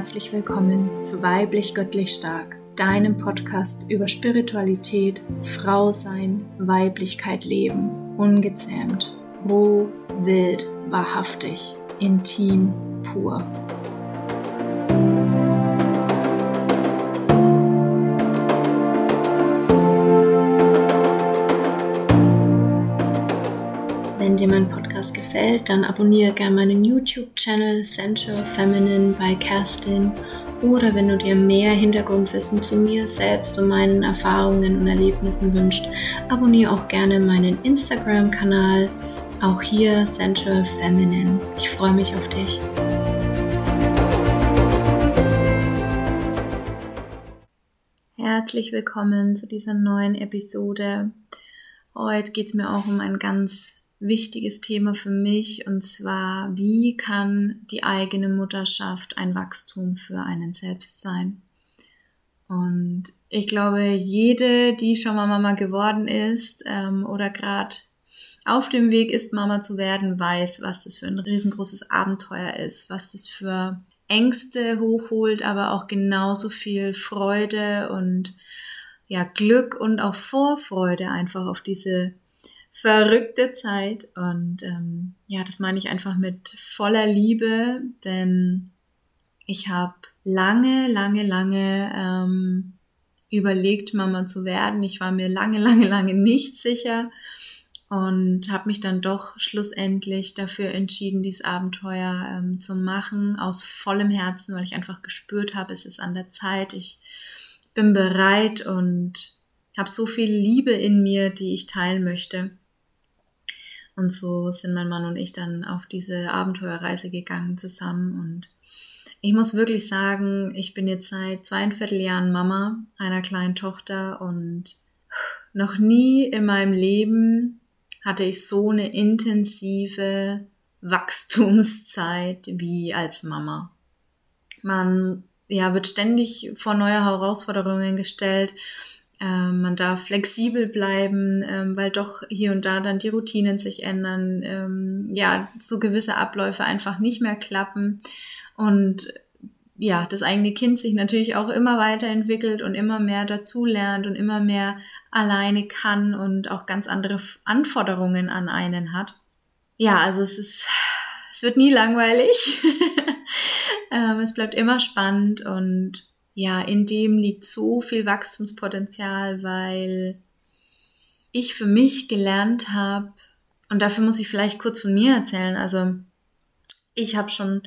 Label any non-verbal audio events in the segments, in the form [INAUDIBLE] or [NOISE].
herzlich willkommen zu Weiblich Göttlich Stark, deinem Podcast über Spiritualität, Frau sein, Weiblichkeit leben, ungezähmt, roh, wild, wahrhaftig, intim, pur. Dir mein Podcast gefällt, dann abonniere gerne meinen YouTube-Channel Sensual Feminine bei Kerstin. Oder wenn du dir mehr Hintergrundwissen zu mir selbst und meinen Erfahrungen und Erlebnissen wünschst, abonniere auch gerne meinen Instagram-Kanal. Auch hier Sensual Feminine. Ich freue mich auf dich. Herzlich willkommen zu dieser neuen Episode. Heute geht es mir auch um ein ganz wichtiges Thema für mich und zwar, wie kann die eigene Mutterschaft ein Wachstum für einen selbst sein? Und ich glaube, jede, die schon mal Mama geworden ist ähm, oder gerade auf dem Weg ist, Mama zu werden, weiß, was das für ein riesengroßes Abenteuer ist, was das für Ängste hochholt, aber auch genauso viel Freude und ja, Glück und auch Vorfreude einfach auf diese verrückte Zeit. Und ähm, ja, das meine ich einfach mit voller Liebe, denn ich habe lange, lange, lange ähm, überlegt, Mama zu werden. Ich war mir lange, lange, lange nicht sicher und habe mich dann doch schlussendlich dafür entschieden, dieses Abenteuer ähm, zu machen, aus vollem Herzen, weil ich einfach gespürt habe, es ist an der Zeit, ich bin bereit und habe so viel Liebe in mir, die ich teilen möchte. Und so sind mein Mann und ich dann auf diese Abenteuerreise gegangen zusammen. Und ich muss wirklich sagen, ich bin jetzt seit zweieinviertel Jahren Mama einer kleinen Tochter und noch nie in meinem Leben hatte ich so eine intensive Wachstumszeit wie als Mama. Man ja, wird ständig vor neue Herausforderungen gestellt ähm, man darf flexibel bleiben, ähm, weil doch hier und da dann die Routinen sich ändern, ähm, ja, so gewisse Abläufe einfach nicht mehr klappen und ja, das eigene Kind sich natürlich auch immer weiterentwickelt und immer mehr dazulernt und immer mehr alleine kann und auch ganz andere Anforderungen an einen hat. Ja, also es ist, es wird nie langweilig. [LAUGHS] ähm, es bleibt immer spannend und ja, in dem liegt so viel Wachstumspotenzial, weil ich für mich gelernt habe, und dafür muss ich vielleicht kurz von mir erzählen, also ich habe schon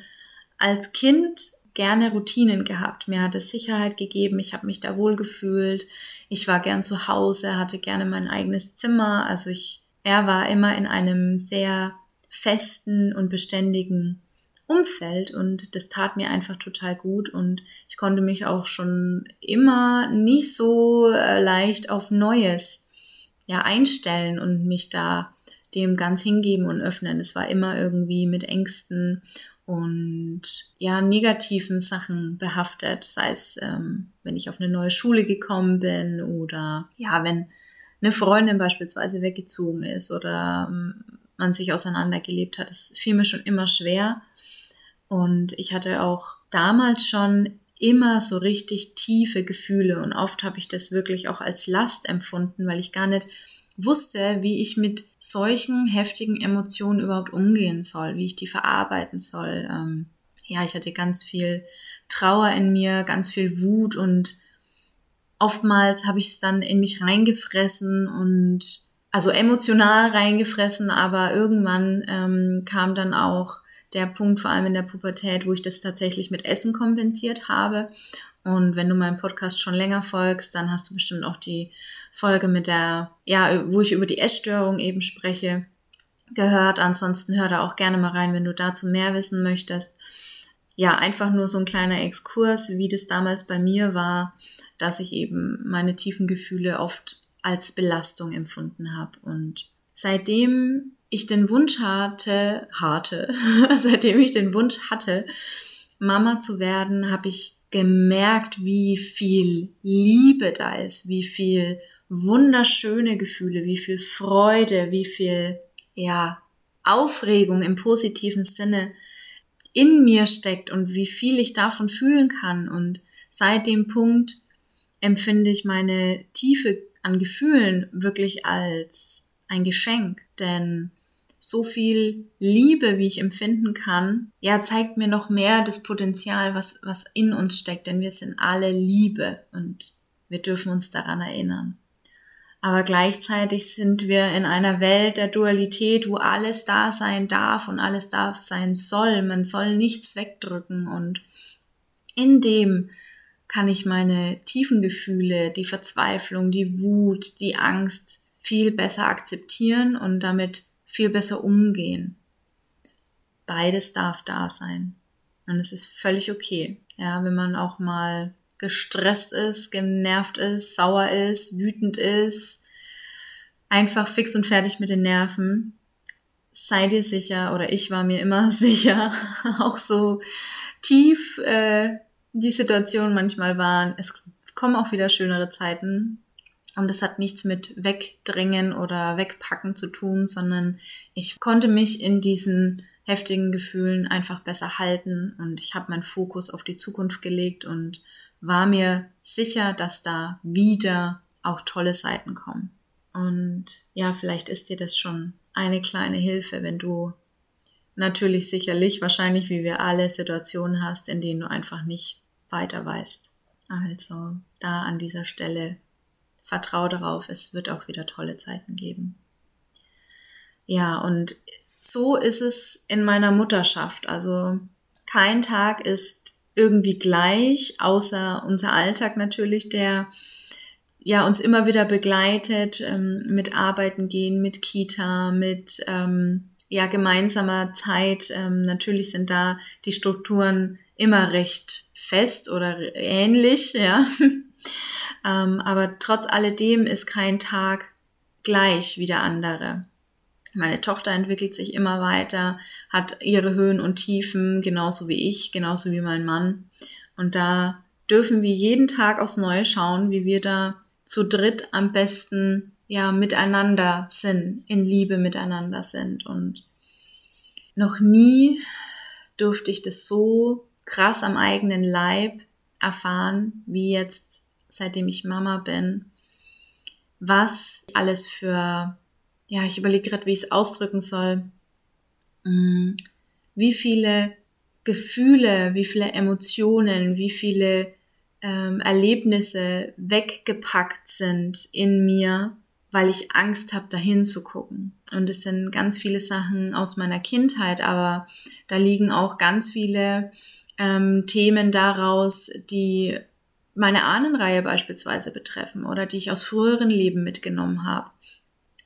als Kind gerne Routinen gehabt. Mir hat es Sicherheit gegeben, ich habe mich da wohl gefühlt, ich war gern zu Hause, hatte gerne mein eigenes Zimmer, also ich, er war immer in einem sehr festen und beständigen Umfeld und das tat mir einfach total gut und ich konnte mich auch schon immer nicht so äh, leicht auf Neues ja einstellen und mich da dem ganz hingeben und öffnen. Es war immer irgendwie mit Ängsten und ja negativen Sachen behaftet, sei es ähm, wenn ich auf eine neue Schule gekommen bin oder ja wenn eine Freundin beispielsweise weggezogen ist oder ähm, man sich auseinandergelebt hat. Das fiel mir schon immer schwer und ich hatte auch damals schon immer so richtig tiefe Gefühle und oft habe ich das wirklich auch als Last empfunden, weil ich gar nicht wusste, wie ich mit solchen heftigen Emotionen überhaupt umgehen soll, wie ich die verarbeiten soll. Ähm, ja, ich hatte ganz viel Trauer in mir, ganz viel Wut und oftmals habe ich es dann in mich reingefressen und also emotional reingefressen, aber irgendwann ähm, kam dann auch der Punkt, vor allem in der Pubertät, wo ich das tatsächlich mit Essen kompensiert habe. Und wenn du meinem Podcast schon länger folgst, dann hast du bestimmt auch die Folge mit der, ja, wo ich über die Essstörung eben spreche, gehört. Ansonsten hör da auch gerne mal rein, wenn du dazu mehr wissen möchtest. Ja, einfach nur so ein kleiner Exkurs, wie das damals bei mir war, dass ich eben meine tiefen Gefühle oft als Belastung empfunden habe. Und seitdem ich den Wunsch hatte, hatte, [LAUGHS] seitdem ich den Wunsch hatte, Mama zu werden, habe ich gemerkt, wie viel Liebe da ist, wie viel wunderschöne Gefühle, wie viel Freude, wie viel, ja, Aufregung im positiven Sinne in mir steckt und wie viel ich davon fühlen kann. Und seit dem Punkt empfinde ich meine Tiefe an Gefühlen wirklich als ein Geschenk. Denn so viel Liebe, wie ich empfinden kann, ja, zeigt mir noch mehr das Potenzial, was, was in uns steckt. Denn wir sind alle Liebe und wir dürfen uns daran erinnern. Aber gleichzeitig sind wir in einer Welt der Dualität, wo alles da sein darf und alles da sein soll. Man soll nichts wegdrücken und in dem kann ich meine tiefen Gefühle, die Verzweiflung, die Wut, die Angst viel besser akzeptieren und damit viel besser umgehen. Beides darf da sein. Und es ist völlig okay. Ja, wenn man auch mal gestresst ist, genervt ist, sauer ist, wütend ist, einfach fix und fertig mit den Nerven. Sei dir sicher, oder ich war mir immer [LAUGHS] sicher, auch so tief äh, die Situation manchmal waren. Es kommen auch wieder schönere Zeiten. Und das hat nichts mit Wegdrängen oder Wegpacken zu tun, sondern ich konnte mich in diesen heftigen Gefühlen einfach besser halten und ich habe meinen Fokus auf die Zukunft gelegt und war mir sicher, dass da wieder auch tolle Seiten kommen. Und ja, vielleicht ist dir das schon eine kleine Hilfe, wenn du natürlich sicherlich, wahrscheinlich wie wir alle Situationen hast, in denen du einfach nicht weiter weißt. Also da an dieser Stelle vertrau darauf, es wird auch wieder tolle Zeiten geben. Ja, und so ist es in meiner Mutterschaft. Also kein Tag ist irgendwie gleich, außer unser Alltag natürlich, der ja uns immer wieder begleitet ähm, mit Arbeiten gehen, mit Kita, mit ähm, ja gemeinsamer Zeit. Ähm, natürlich sind da die Strukturen immer recht fest oder ähnlich, [LAUGHS] ja. Ähm, aber trotz alledem ist kein Tag gleich wie der andere. Meine Tochter entwickelt sich immer weiter, hat ihre Höhen und Tiefen, genauso wie ich, genauso wie mein Mann. Und da dürfen wir jeden Tag aufs Neue schauen, wie wir da zu dritt am besten ja miteinander sind, in Liebe miteinander sind. Und noch nie durfte ich das so krass am eigenen Leib erfahren, wie jetzt, seitdem ich Mama bin, was alles für, ja, ich überlege gerade, wie ich es ausdrücken soll, mm, wie viele Gefühle, wie viele Emotionen, wie viele ähm, Erlebnisse weggepackt sind in mir, weil ich Angst habe, dahin zu gucken. Und es sind ganz viele Sachen aus meiner Kindheit, aber da liegen auch ganz viele ähm, Themen daraus, die meine Ahnenreihe beispielsweise betreffen oder die ich aus früheren Leben mitgenommen habe.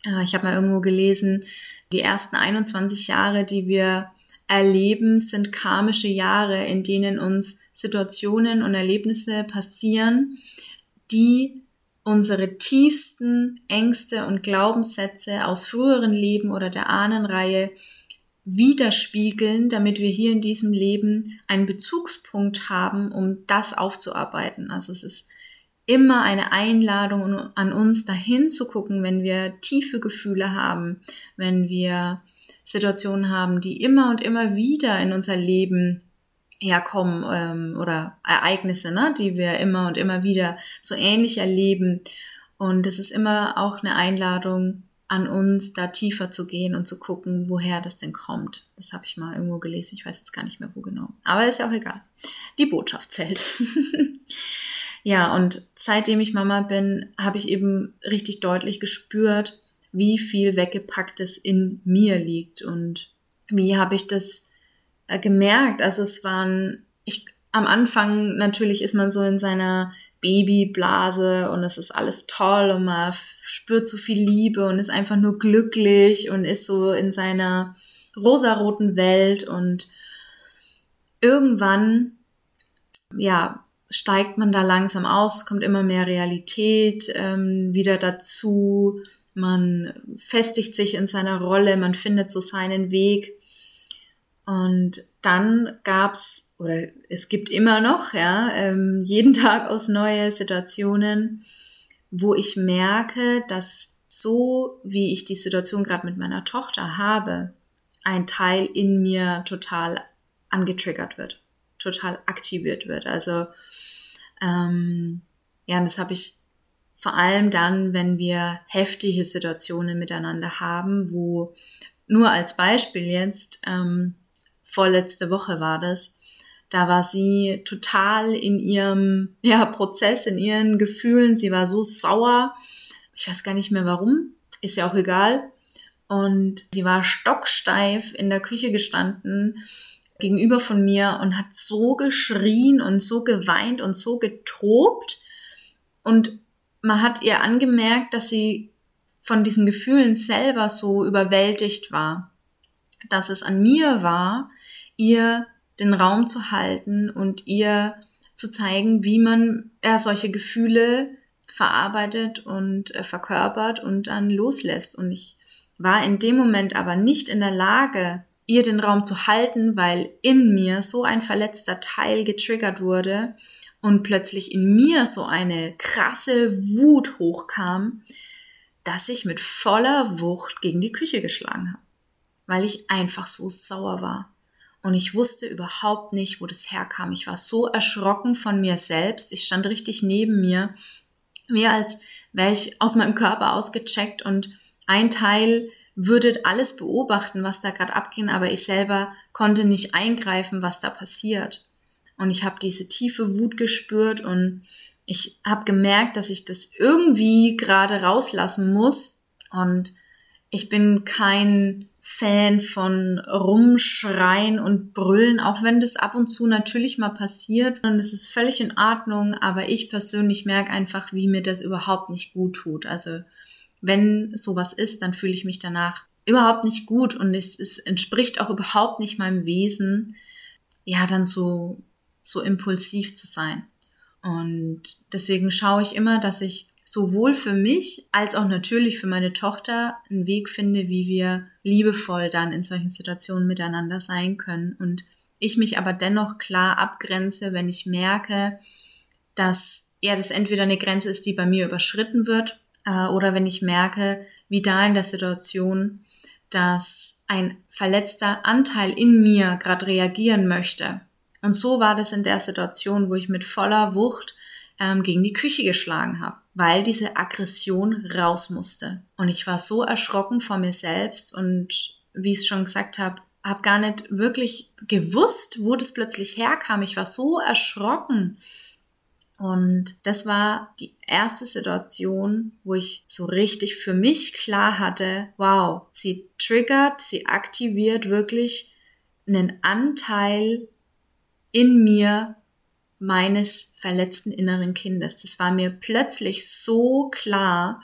Äh, ich habe mal irgendwo gelesen, die ersten 21 Jahre, die wir erleben, sind karmische Jahre, in denen uns Situationen und Erlebnisse passieren, die unsere tiefsten Ängste und Glaubenssätze aus früheren Leben oder der Ahnenreihe widerspiegeln, damit wir hier in diesem Leben einen Bezugspunkt haben, um das aufzuarbeiten. Also es ist immer eine Einladung an uns, dahin zu gucken, wenn wir tiefe Gefühle haben, wenn wir Situationen haben, die immer und immer wieder in unser Leben herkommen ähm, oder Ereignisse, ne, die wir immer und immer wieder so ähnlich erleben. Und es ist immer auch eine Einladung an uns, da tiefer zu gehen und zu gucken, woher das denn kommt. Das habe ich mal irgendwo gelesen, ich weiß jetzt gar nicht mehr wo genau. Aber ist ja auch egal. Die Botschaft zählt. [LAUGHS] ja, und seitdem ich Mama bin, habe ich eben richtig deutlich gespürt, wie viel Weggepacktes in mir liegt und wie habe ich das äh, gemerkt. Also es waren, ich, am Anfang natürlich ist man so in seiner Babyblase und es ist alles toll und man spürt so viel Liebe und ist einfach nur glücklich und ist so in seiner rosaroten Welt und irgendwann, ja, steigt man da langsam aus, kommt immer mehr Realität ähm, wieder dazu man festigt sich in seiner Rolle, man findet so seinen Weg. Und dann gab's oder es gibt immer noch, ja, ähm, jeden [LAUGHS] Tag aus neue Situationen, wo ich merke, dass so wie ich die Situation gerade mit meiner Tochter habe, ein Teil in mir total angetriggert wird, total aktiviert wird. Also ähm, ja, das habe ich vor allem dann, wenn wir heftige Situationen miteinander haben, wo nur als Beispiel jetzt, ähm, vorletzte Woche war das, da war sie total in ihrem ja, Prozess, in ihren Gefühlen. Sie war so sauer. Ich weiß gar nicht mehr warum. Ist ja auch egal. Und sie war stocksteif in der Küche gestanden gegenüber von mir und hat so geschrien und so geweint und so getobt. Und man hat ihr angemerkt, dass sie von diesen Gefühlen selber so überwältigt war. Dass es an mir war, ihr den Raum zu halten und ihr zu zeigen, wie man ja, solche Gefühle verarbeitet und äh, verkörpert und dann loslässt. Und ich war in dem Moment aber nicht in der Lage, ihr den Raum zu halten, weil in mir so ein verletzter Teil getriggert wurde und plötzlich in mir so eine krasse Wut hochkam, dass ich mit voller Wucht gegen die Küche geschlagen habe, weil ich einfach so sauer war. Und ich wusste überhaupt nicht, wo das herkam. Ich war so erschrocken von mir selbst. Ich stand richtig neben mir, mir als wäre ich aus meinem Körper ausgecheckt und ein Teil würde alles beobachten, was da gerade abging, aber ich selber konnte nicht eingreifen, was da passiert. Und ich habe diese tiefe Wut gespürt und ich habe gemerkt, dass ich das irgendwie gerade rauslassen muss. Und ich bin kein Fan von Rumschreien und Brüllen, auch wenn das ab und zu natürlich mal passiert. Und es ist völlig in Ordnung, aber ich persönlich merke einfach, wie mir das überhaupt nicht gut tut. Also wenn sowas ist, dann fühle ich mich danach überhaupt nicht gut und es, es entspricht auch überhaupt nicht meinem Wesen, ja, dann so, so impulsiv zu sein. Und deswegen schaue ich immer, dass ich sowohl für mich als auch natürlich für meine Tochter einen Weg finde, wie wir liebevoll dann in solchen Situationen miteinander sein können. Und ich mich aber dennoch klar abgrenze, wenn ich merke, dass ja, das entweder eine Grenze ist, die bei mir überschritten wird äh, oder wenn ich merke, wie da in der Situation, dass ein verletzter Anteil in mir gerade reagieren möchte. Und so war das in der Situation, wo ich mit voller Wucht ähm, gegen die Küche geschlagen habe, weil diese Aggression raus musste. Und ich war so erschrocken vor mir selbst und wie ich es schon gesagt habe, habe gar nicht wirklich gewusst, wo das plötzlich herkam. Ich war so erschrocken und das war die erste Situation, wo ich so richtig für mich klar hatte, wow, sie triggert, sie aktiviert wirklich einen Anteil in mir meines verletzten inneren Kindes. Das war mir plötzlich so klar,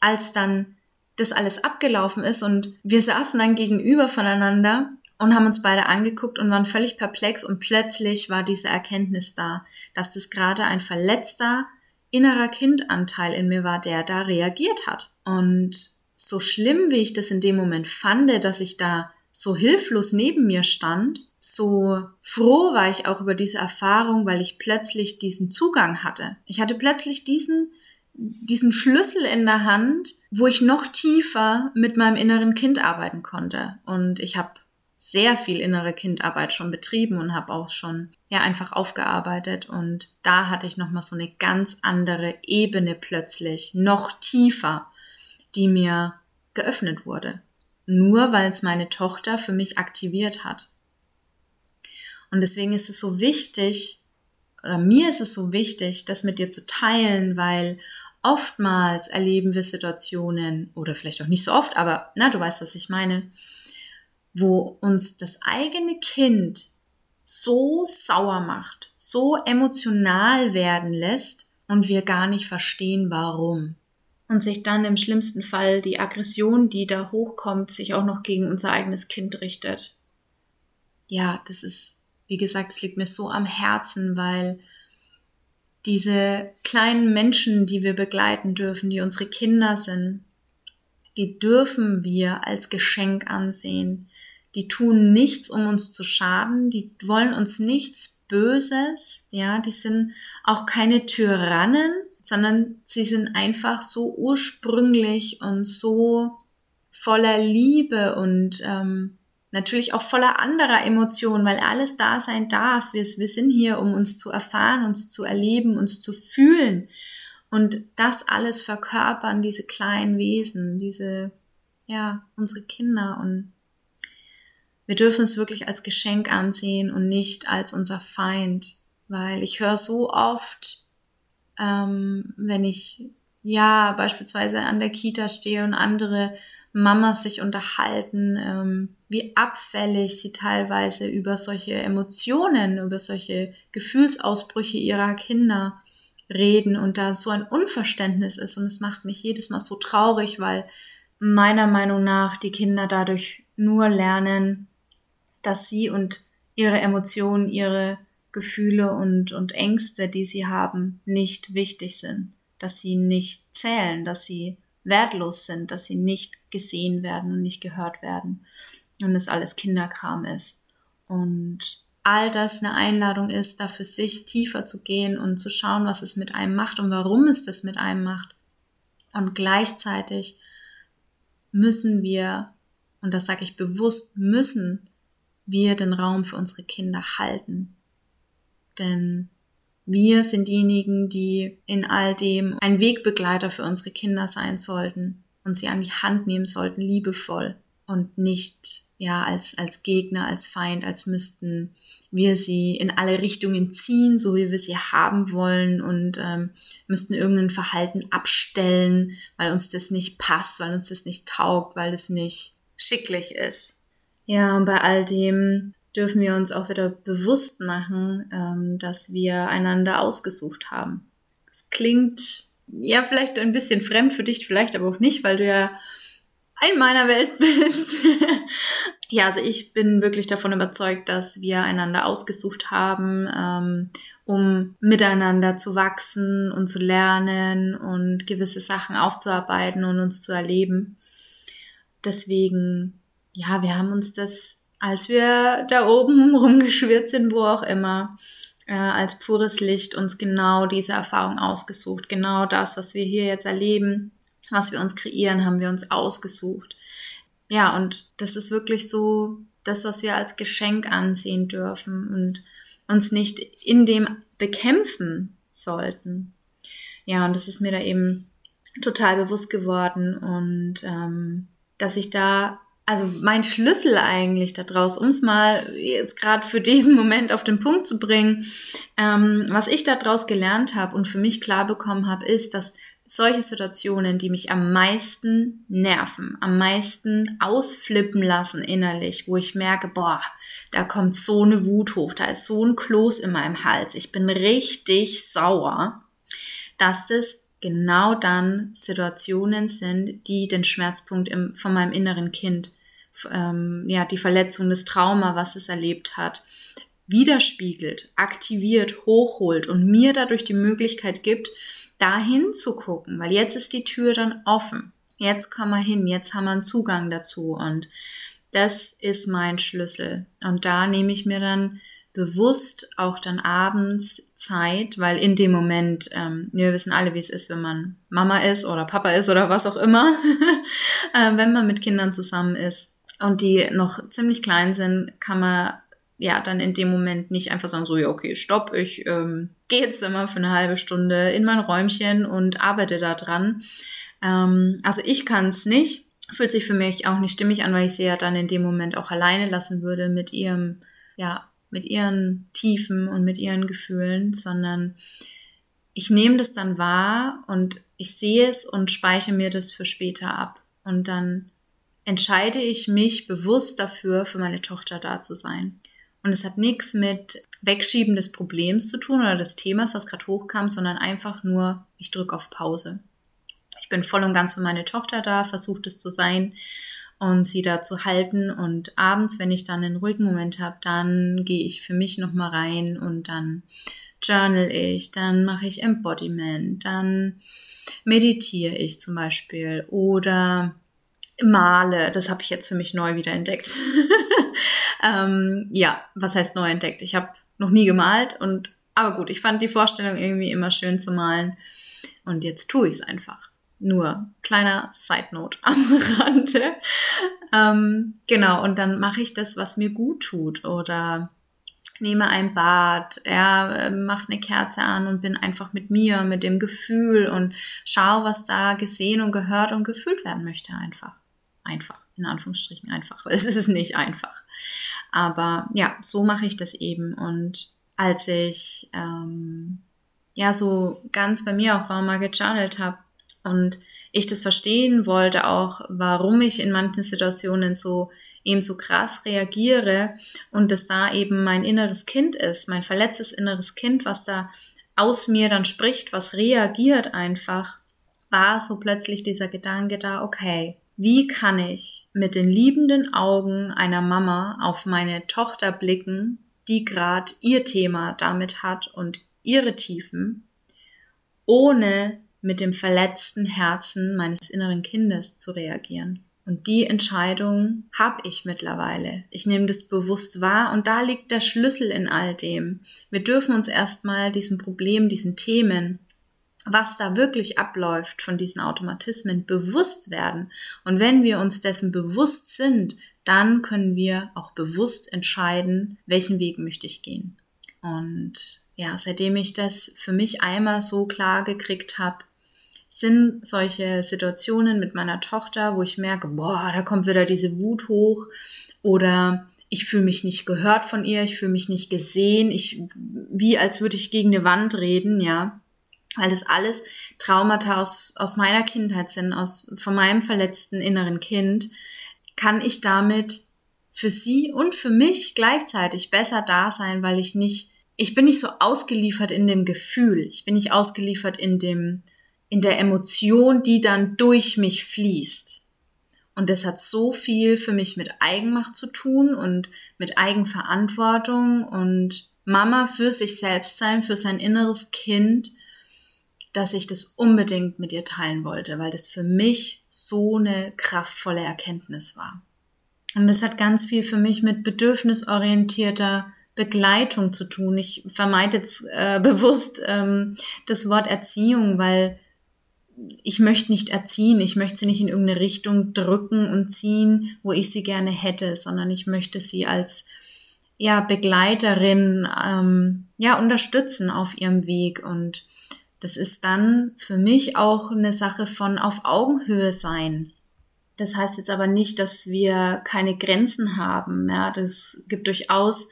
als dann das alles abgelaufen ist und wir saßen dann gegenüber voneinander und haben uns beide angeguckt und waren völlig perplex und plötzlich war diese Erkenntnis da, dass das gerade ein verletzter innerer Kindanteil in mir war, der da reagiert hat. Und so schlimm, wie ich das in dem Moment fand, dass ich da so hilflos neben mir stand, so froh war ich auch über diese Erfahrung, weil ich plötzlich diesen Zugang hatte. Ich hatte plötzlich diesen diesen Schlüssel in der Hand, wo ich noch tiefer mit meinem inneren Kind arbeiten konnte. Und ich habe sehr viel innere Kindarbeit schon betrieben und habe auch schon ja einfach aufgearbeitet und da hatte ich noch mal so eine ganz andere Ebene plötzlich, noch tiefer, die mir geöffnet wurde, nur weil es meine Tochter für mich aktiviert hat. Und deswegen ist es so wichtig, oder mir ist es so wichtig, das mit dir zu teilen, weil oftmals erleben wir Situationen, oder vielleicht auch nicht so oft, aber na, du weißt, was ich meine, wo uns das eigene Kind so sauer macht, so emotional werden lässt und wir gar nicht verstehen, warum. Und sich dann im schlimmsten Fall die Aggression, die da hochkommt, sich auch noch gegen unser eigenes Kind richtet. Ja, das ist, wie gesagt, es liegt mir so am Herzen, weil diese kleinen Menschen, die wir begleiten dürfen, die unsere Kinder sind, die dürfen wir als Geschenk ansehen. Die tun nichts, um uns zu schaden, die wollen uns nichts Böses, ja, die sind auch keine Tyrannen, sondern sie sind einfach so ursprünglich und so voller Liebe und ähm, natürlich auch voller anderer Emotionen, weil alles da sein darf. Wir, wir sind hier, um uns zu erfahren, uns zu erleben, uns zu fühlen. Und das alles verkörpern diese kleinen Wesen, diese, ja, unsere Kinder. Und wir dürfen es wirklich als Geschenk ansehen und nicht als unser Feind. Weil ich höre so oft, ähm, wenn ich ja beispielsweise an der Kita stehe und andere Mamas sich unterhalten, ähm, wie abfällig sie teilweise über solche Emotionen, über solche Gefühlsausbrüche ihrer Kinder reden und da so ein Unverständnis ist. Und es macht mich jedes Mal so traurig, weil meiner Meinung nach die Kinder dadurch nur lernen, dass sie und ihre Emotionen, ihre Gefühle und, und Ängste, die sie haben, nicht wichtig sind, dass sie nicht zählen, dass sie wertlos sind, dass sie nicht gesehen werden und nicht gehört werden und es alles Kinderkram ist. Und all das eine Einladung ist, da für sich tiefer zu gehen und zu schauen, was es mit einem macht und warum es das mit einem macht. Und gleichzeitig müssen wir, und das sage ich bewusst, müssen wir den Raum für unsere Kinder halten. Denn wir sind diejenigen, die in all dem ein Wegbegleiter für unsere Kinder sein sollten und sie an die Hand nehmen sollten, liebevoll und nicht ja als als Gegner, als Feind, als müssten wir sie in alle Richtungen ziehen, so wie wir sie haben wollen und ähm, müssten irgendein Verhalten abstellen, weil uns das nicht passt, weil uns das nicht taugt, weil es nicht schicklich ist. Ja, und bei all dem dürfen wir uns auch wieder bewusst machen, ähm, dass wir einander ausgesucht haben. Es klingt ja vielleicht ein bisschen fremd für dich, vielleicht aber auch nicht, weil du ja in meiner Welt bist. [LAUGHS] ja, also ich bin wirklich davon überzeugt, dass wir einander ausgesucht haben, ähm, um miteinander zu wachsen und zu lernen und gewisse Sachen aufzuarbeiten und uns zu erleben. Deswegen, ja, wir haben uns das als wir da oben [LAUGHS] rumgeschwirrt sind, wo auch immer, äh, als pures Licht uns genau diese Erfahrung ausgesucht. Genau das, was wir hier jetzt erleben, was wir uns kreieren, haben wir uns ausgesucht. Ja, und das ist wirklich so das, was wir als Geschenk ansehen dürfen und uns nicht in dem bekämpfen sollten. Ja, und das ist mir da eben total bewusst geworden und ähm, dass ich da also mein Schlüssel eigentlich daraus, um es mal jetzt gerade für diesen Moment auf den Punkt zu bringen, ähm, was ich daraus gelernt habe und für mich klar bekommen habe, ist, dass solche Situationen, die mich am meisten nerven, am meisten ausflippen lassen innerlich, wo ich merke, boah, da kommt so eine Wut hoch, da ist so ein Kloß in meinem Hals, ich bin richtig sauer, dass das genau dann Situationen sind, die den Schmerzpunkt im, von meinem inneren Kind, ähm, ja, die Verletzung, das Trauma, was es erlebt hat, widerspiegelt, aktiviert, hochholt und mir dadurch die Möglichkeit gibt, dahin zu gucken, weil jetzt ist die Tür dann offen. Jetzt kann man hin, jetzt haben wir einen Zugang dazu und das ist mein Schlüssel. Und da nehme ich mir dann bewusst auch dann abends Zeit, weil in dem Moment, ähm, wir wissen alle, wie es ist, wenn man Mama ist oder Papa ist oder was auch immer, [LAUGHS] äh, wenn man mit Kindern zusammen ist und die noch ziemlich klein sind, kann man ja dann in dem Moment nicht einfach sagen, so, ja, okay, stopp, ich ähm, gehe jetzt immer für eine halbe Stunde in mein Räumchen und arbeite da dran. Ähm, also ich kann es nicht, fühlt sich für mich auch nicht stimmig an, weil ich sie ja dann in dem Moment auch alleine lassen würde mit ihrem, ja, mit ihren Tiefen und mit ihren Gefühlen, sondern ich nehme das dann wahr und ich sehe es und speichere mir das für später ab. Und dann entscheide ich mich bewusst dafür, für meine Tochter da zu sein. Und es hat nichts mit Wegschieben des Problems zu tun oder des Themas, was gerade hochkam, sondern einfach nur, ich drücke auf Pause. Ich bin voll und ganz für meine Tochter da, versuche es zu sein und sie da zu halten. Und abends, wenn ich dann einen ruhigen Moment habe, dann gehe ich für mich nochmal rein und dann journal ich, dann mache ich Embodiment, dann meditiere ich zum Beispiel oder male. Das habe ich jetzt für mich neu wieder entdeckt. [LAUGHS] ähm, ja, was heißt neu entdeckt? Ich habe noch nie gemalt und aber gut, ich fand die Vorstellung irgendwie immer schön zu malen und jetzt tue ich es einfach. Nur kleiner Side Note am [LAUGHS] Rande. Ähm, genau, und dann mache ich das, was mir gut tut oder nehme ein Bad, ja, mache eine Kerze an und bin einfach mit mir, mit dem Gefühl und schaue, was da gesehen und gehört und gefühlt werden möchte einfach. Einfach, in Anführungsstrichen einfach, weil [LAUGHS] es ist nicht einfach. Aber ja, so mache ich das eben. Und als ich ähm, ja so ganz bei mir auch war, mal gechannelt habe und ich das verstehen wollte, auch warum ich in manchen Situationen so eben so krass reagiere und dass da eben mein inneres Kind ist, mein verletztes inneres Kind, was da aus mir dann spricht, was reagiert einfach, war so plötzlich dieser Gedanke da, okay, wie kann ich mit den liebenden Augen einer Mama auf meine Tochter blicken, die gerade ihr Thema damit hat und ihre Tiefen, ohne mit dem verletzten Herzen meines inneren Kindes zu reagieren. Und die Entscheidung habe ich mittlerweile. Ich nehme das bewusst wahr und da liegt der Schlüssel in all dem. Wir dürfen uns erstmal diesem Problem, diesen Themen, was da wirklich abläuft von diesen Automatismen bewusst werden. Und wenn wir uns dessen bewusst sind, dann können wir auch bewusst entscheiden, welchen Weg möchte ich gehen. Und ja, seitdem ich das für mich einmal so klar gekriegt habe, sind solche Situationen mit meiner Tochter, wo ich merke, boah, da kommt wieder diese Wut hoch oder ich fühle mich nicht gehört von ihr, ich fühle mich nicht gesehen, ich wie als würde ich gegen eine Wand reden, ja, weil das alles Traumata aus, aus meiner Kindheit sind, aus von meinem verletzten inneren Kind, kann ich damit für sie und für mich gleichzeitig besser da sein, weil ich nicht, ich bin nicht so ausgeliefert in dem Gefühl, ich bin nicht ausgeliefert in dem in der Emotion, die dann durch mich fließt. Und das hat so viel für mich mit Eigenmacht zu tun und mit Eigenverantwortung und Mama für sich selbst sein, für sein inneres Kind, dass ich das unbedingt mit ihr teilen wollte, weil das für mich so eine kraftvolle Erkenntnis war. Und das hat ganz viel für mich mit bedürfnisorientierter Begleitung zu tun. Ich vermeide jetzt äh, [LAUGHS] bewusst ähm, das Wort Erziehung, weil ich möchte nicht erziehen, ich möchte sie nicht in irgendeine Richtung drücken und ziehen, wo ich sie gerne hätte, sondern ich möchte sie als ja, Begleiterin ähm, ja, unterstützen auf ihrem Weg. Und das ist dann für mich auch eine Sache von auf Augenhöhe sein. Das heißt jetzt aber nicht, dass wir keine Grenzen haben. Ja, das gibt durchaus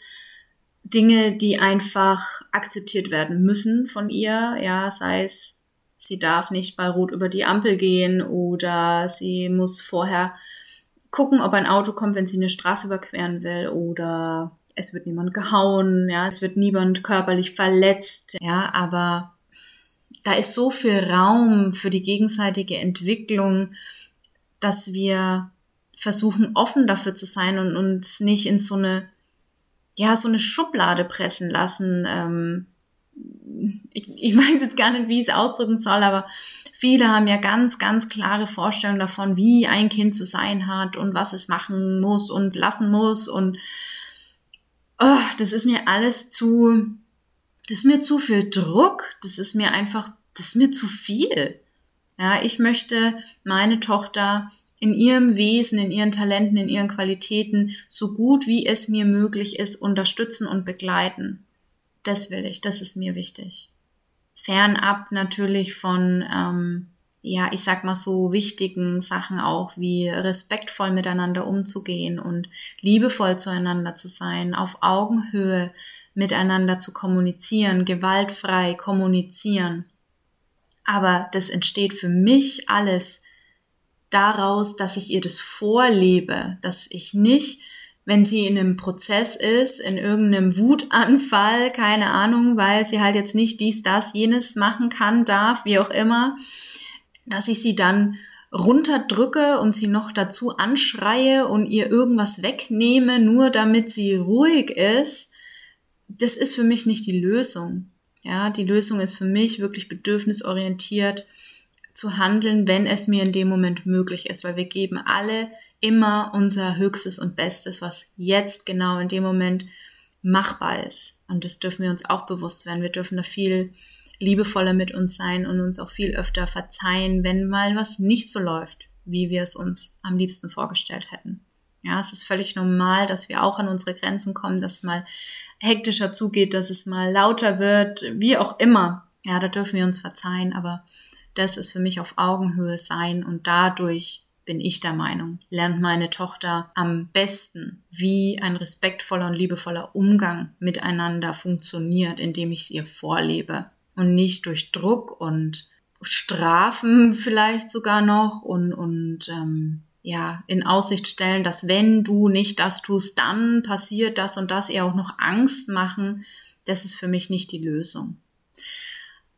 Dinge, die einfach akzeptiert werden müssen von ihr. Ja, sei es sie darf nicht bei Rot über die Ampel gehen oder sie muss vorher gucken, ob ein Auto kommt, wenn sie eine Straße überqueren will oder es wird niemand gehauen, ja, es wird niemand körperlich verletzt, ja, aber da ist so viel Raum für die gegenseitige Entwicklung, dass wir versuchen, offen dafür zu sein und uns nicht in so eine, ja, so eine Schublade pressen lassen, ähm, ich, ich [LAUGHS] weiß jetzt gar nicht, wie ich es ausdrücken soll, aber viele haben ja ganz, ganz klare Vorstellungen davon, wie ein Kind zu sein hat und was es machen muss und lassen muss. Und oh, das ist mir alles zu, das ist mir zu viel Druck. Das ist mir einfach, das ist mir zu viel. Ja, ich möchte meine Tochter in ihrem Wesen, in ihren Talenten, in ihren Qualitäten so gut wie es mir möglich ist unterstützen und begleiten. Das will ich, das ist mir wichtig. Fernab natürlich von, ähm, ja, ich sag mal so wichtigen Sachen auch, wie respektvoll miteinander umzugehen und liebevoll zueinander zu sein, auf Augenhöhe miteinander zu kommunizieren, gewaltfrei kommunizieren. Aber das entsteht für mich alles daraus, dass ich ihr das vorlebe, dass ich nicht wenn sie in einem Prozess ist, in irgendeinem Wutanfall, keine Ahnung, weil sie halt jetzt nicht dies, das, jenes machen kann, darf, wie auch immer, dass ich sie dann runterdrücke und sie noch dazu anschreie und ihr irgendwas wegnehme, nur damit sie ruhig ist, das ist für mich nicht die Lösung. Ja, die Lösung ist für mich wirklich bedürfnisorientiert zu handeln, wenn es mir in dem Moment möglich ist, weil wir geben alle immer unser Höchstes und Bestes, was jetzt genau in dem Moment machbar ist. Und das dürfen wir uns auch bewusst werden. Wir dürfen da viel liebevoller mit uns sein und uns auch viel öfter verzeihen, wenn mal was nicht so läuft, wie wir es uns am liebsten vorgestellt hätten. Ja, es ist völlig normal, dass wir auch an unsere Grenzen kommen, dass es mal hektischer zugeht, dass es mal lauter wird, wie auch immer. Ja, da dürfen wir uns verzeihen, aber das ist für mich auf Augenhöhe sein und dadurch bin ich der Meinung, lernt meine Tochter am besten, wie ein respektvoller und liebevoller Umgang miteinander funktioniert, indem ich es ihr vorlebe und nicht durch Druck und Strafen vielleicht sogar noch und, und ähm, ja, in Aussicht stellen, dass wenn du nicht das tust, dann passiert das und das, ihr auch noch Angst machen, das ist für mich nicht die Lösung.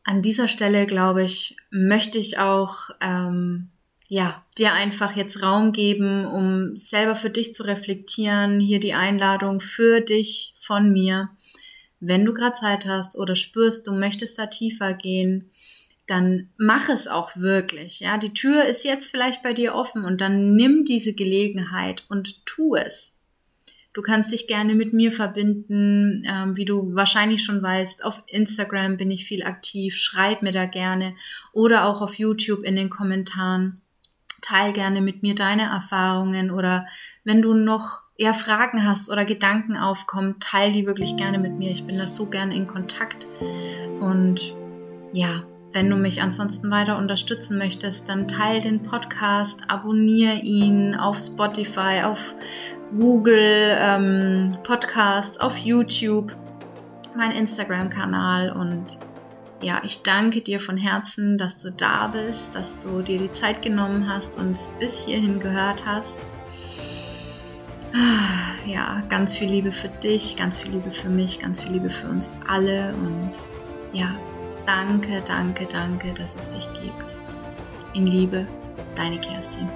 An dieser Stelle, glaube ich, möchte ich auch ähm, ja, dir einfach jetzt Raum geben, um selber für dich zu reflektieren. Hier die Einladung für dich von mir. Wenn du gerade Zeit hast oder spürst, du möchtest da tiefer gehen, dann mach es auch wirklich. Ja, die Tür ist jetzt vielleicht bei dir offen und dann nimm diese Gelegenheit und tu es. Du kannst dich gerne mit mir verbinden, ähm, wie du wahrscheinlich schon weißt. Auf Instagram bin ich viel aktiv. Schreib mir da gerne oder auch auf YouTube in den Kommentaren. Teil gerne mit mir deine Erfahrungen oder wenn du noch eher Fragen hast oder Gedanken aufkommen, teil die wirklich gerne mit mir. Ich bin da so gerne in Kontakt und ja, wenn du mich ansonsten weiter unterstützen möchtest, dann teile den Podcast, abonniere ihn auf Spotify, auf Google ähm, Podcasts, auf YouTube, mein Instagram-Kanal und ja, ich danke dir von Herzen, dass du da bist, dass du dir die Zeit genommen hast und es bis hierhin gehört hast. Ah, ja, ganz viel Liebe für dich, ganz viel Liebe für mich, ganz viel Liebe für uns alle und ja, Danke, danke, danke, dass es dich gibt. In Liebe, deine Kerstin.